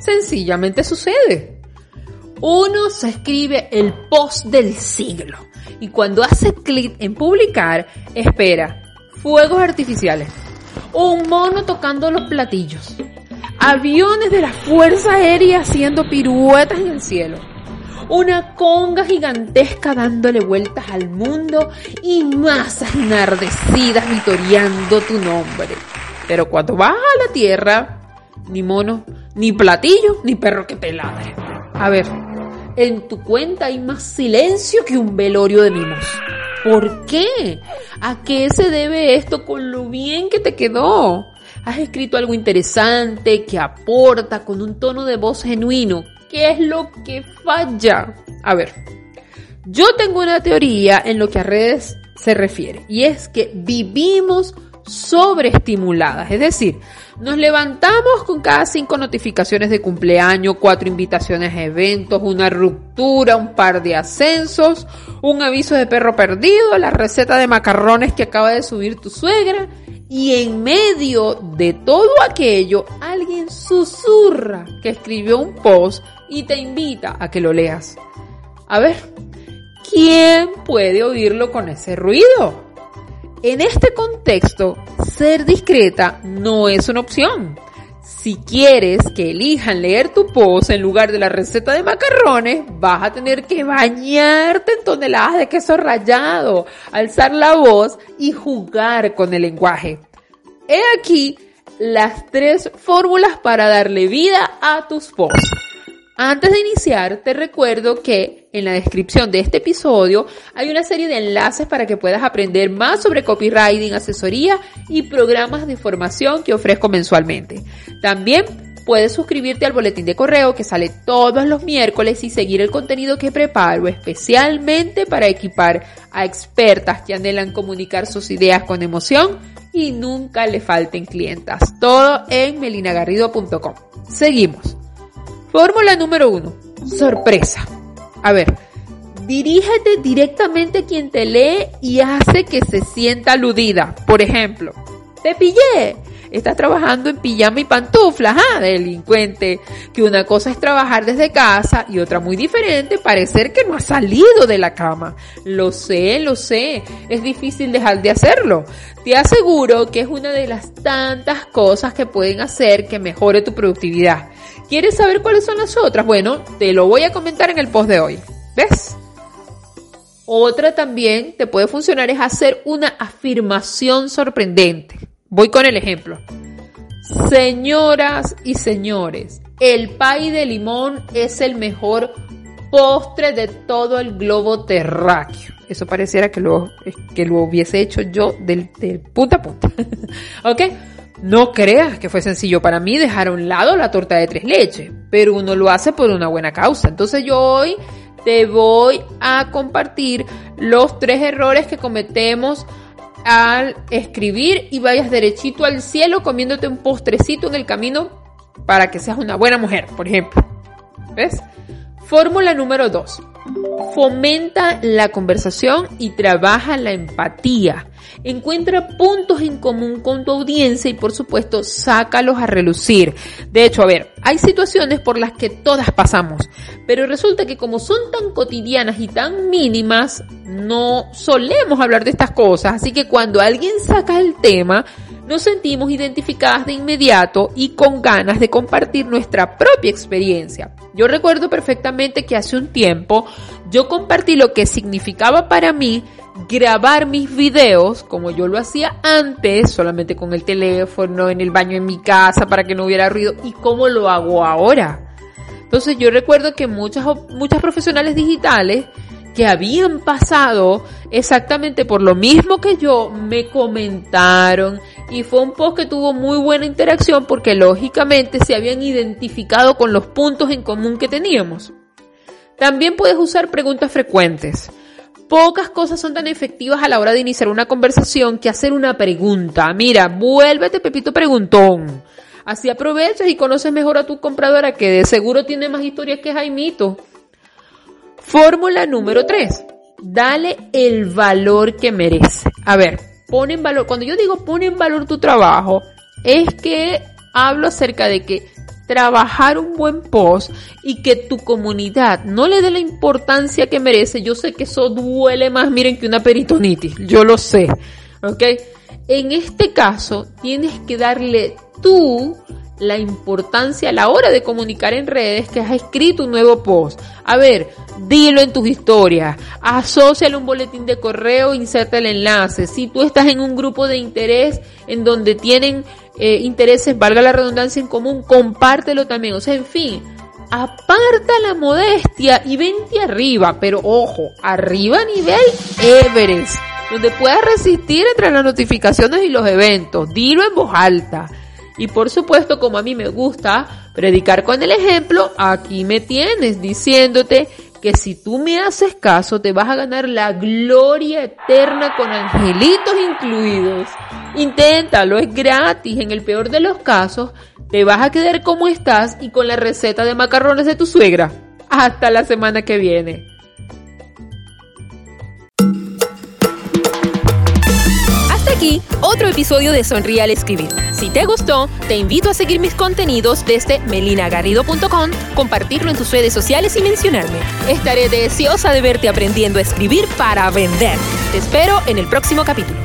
sencillamente sucede. Uno se escribe el post del siglo y cuando hace clic en publicar, espera fuegos artificiales, un mono tocando los platillos, aviones de la Fuerza Aérea haciendo piruetas en el cielo, una conga gigantesca dándole vueltas al mundo y masas enardecidas vitoreando tu nombre. Pero cuando vas a la tierra, ni mono, ni platillo, ni perro que te ladre. A ver, en tu cuenta hay más silencio que un velorio de mimos. ¿Por qué? ¿A qué se debe esto con lo bien que te quedó? Has escrito algo interesante que aporta con un tono de voz genuino. ¿Qué es lo que falla? A ver, yo tengo una teoría en lo que a redes se refiere y es que vivimos sobreestimuladas. Es decir, nos levantamos con cada cinco notificaciones de cumpleaños, cuatro invitaciones a eventos, una ruptura, un par de ascensos, un aviso de perro perdido, la receta de macarrones que acaba de subir tu suegra. Y en medio de todo aquello, alguien susurra que escribió un post y te invita a que lo leas. A ver, ¿quién puede oírlo con ese ruido? En este contexto, ser discreta no es una opción. Si quieres que elijan leer tu post en lugar de la receta de macarrones, vas a tener que bañarte en toneladas de queso rallado, alzar la voz y jugar con el lenguaje. He aquí las tres fórmulas para darle vida a tus posts. Antes de iniciar, te recuerdo que en la descripción de este episodio hay una serie de enlaces para que puedas aprender más sobre copywriting, asesoría y programas de formación que ofrezco mensualmente. También puedes suscribirte al boletín de correo que sale todos los miércoles y seguir el contenido que preparo especialmente para equipar a expertas que anhelan comunicar sus ideas con emoción y nunca le falten clientas. Todo en melinagarrido.com. Seguimos. Fórmula número uno. Sorpresa. A ver, dirígete directamente a quien te lee y hace que se sienta aludida. Por ejemplo, te pillé. Estás trabajando en pijama y pantuflas, ¿ah? Delincuente. Que una cosa es trabajar desde casa y otra muy diferente, parecer que no has salido de la cama. Lo sé, lo sé. Es difícil dejar de hacerlo. Te aseguro que es una de las tantas cosas que pueden hacer que mejore tu productividad. ¿Quieres saber cuáles son las otras? Bueno, te lo voy a comentar en el post de hoy. ¿Ves? Otra también te puede funcionar es hacer una afirmación sorprendente. Voy con el ejemplo. Señoras y señores, el pay de limón es el mejor postre de todo el globo terráqueo. Eso pareciera que lo, que lo hubiese hecho yo del, del punta a punta. ¿Ok? No creas que fue sencillo para mí dejar a un lado la torta de tres leches, pero uno lo hace por una buena causa. Entonces yo hoy te voy a compartir los tres errores que cometemos al escribir y vayas derechito al cielo comiéndote un postrecito en el camino para que seas una buena mujer, por ejemplo. ¿Ves? Fórmula número dos. Fomenta la conversación y trabaja la empatía. Encuentra puntos en común con tu audiencia y por supuesto sácalos a relucir. De hecho, a ver, hay situaciones por las que todas pasamos, pero resulta que como son tan cotidianas y tan mínimas, no solemos hablar de estas cosas. Así que cuando alguien saca el tema, nos sentimos identificadas de inmediato y con ganas de compartir nuestra propia experiencia. Yo recuerdo perfectamente que hace un tiempo yo compartí lo que significaba para mí grabar mis videos como yo lo hacía antes, solamente con el teléfono, en el baño en mi casa para que no hubiera ruido y cómo lo hago ahora. Entonces yo recuerdo que muchas, muchas profesionales digitales que habían pasado exactamente por lo mismo que yo, me comentaron y fue un post que tuvo muy buena interacción porque lógicamente se habían identificado con los puntos en común que teníamos. También puedes usar preguntas frecuentes. Pocas cosas son tan efectivas a la hora de iniciar una conversación que hacer una pregunta. Mira, vuélvete Pepito Preguntón. Así aprovechas y conoces mejor a tu compradora que de seguro tiene más historias que Jaimito. Fórmula número 3. Dale el valor que merece. A ver, pon en valor, cuando yo digo pon en valor tu trabajo, es que hablo acerca de que trabajar un buen post y que tu comunidad no le dé la importancia que merece, yo sé que eso duele más, miren, que una peritonitis, yo lo sé, ¿ok? En este caso, tienes que darle tú la importancia a la hora de comunicar en redes que has escrito un nuevo post. A ver, dilo en tus historias, asóciale un boletín de correo, inserta el enlace. Si tú estás en un grupo de interés en donde tienen eh, intereses, valga la redundancia en común, compártelo también. O sea, en fin, aparta la modestia y vente arriba, pero ojo, arriba a nivel Everest, donde puedas resistir entre las notificaciones y los eventos. Dilo en voz alta. Y por supuesto, como a mí me gusta predicar con el ejemplo, aquí me tienes diciéndote que si tú me haces caso te vas a ganar la gloria eterna con angelitos incluidos. Inténtalo, es gratis. En el peor de los casos, te vas a quedar como estás y con la receta de macarrones de tu suegra. Hasta la semana que viene. Otro episodio de Sonríe al Escribir. Si te gustó, te invito a seguir mis contenidos desde melinagarrido.com, compartirlo en tus redes sociales y mencionarme. Estaré deseosa de verte aprendiendo a escribir para vender. Te espero en el próximo capítulo.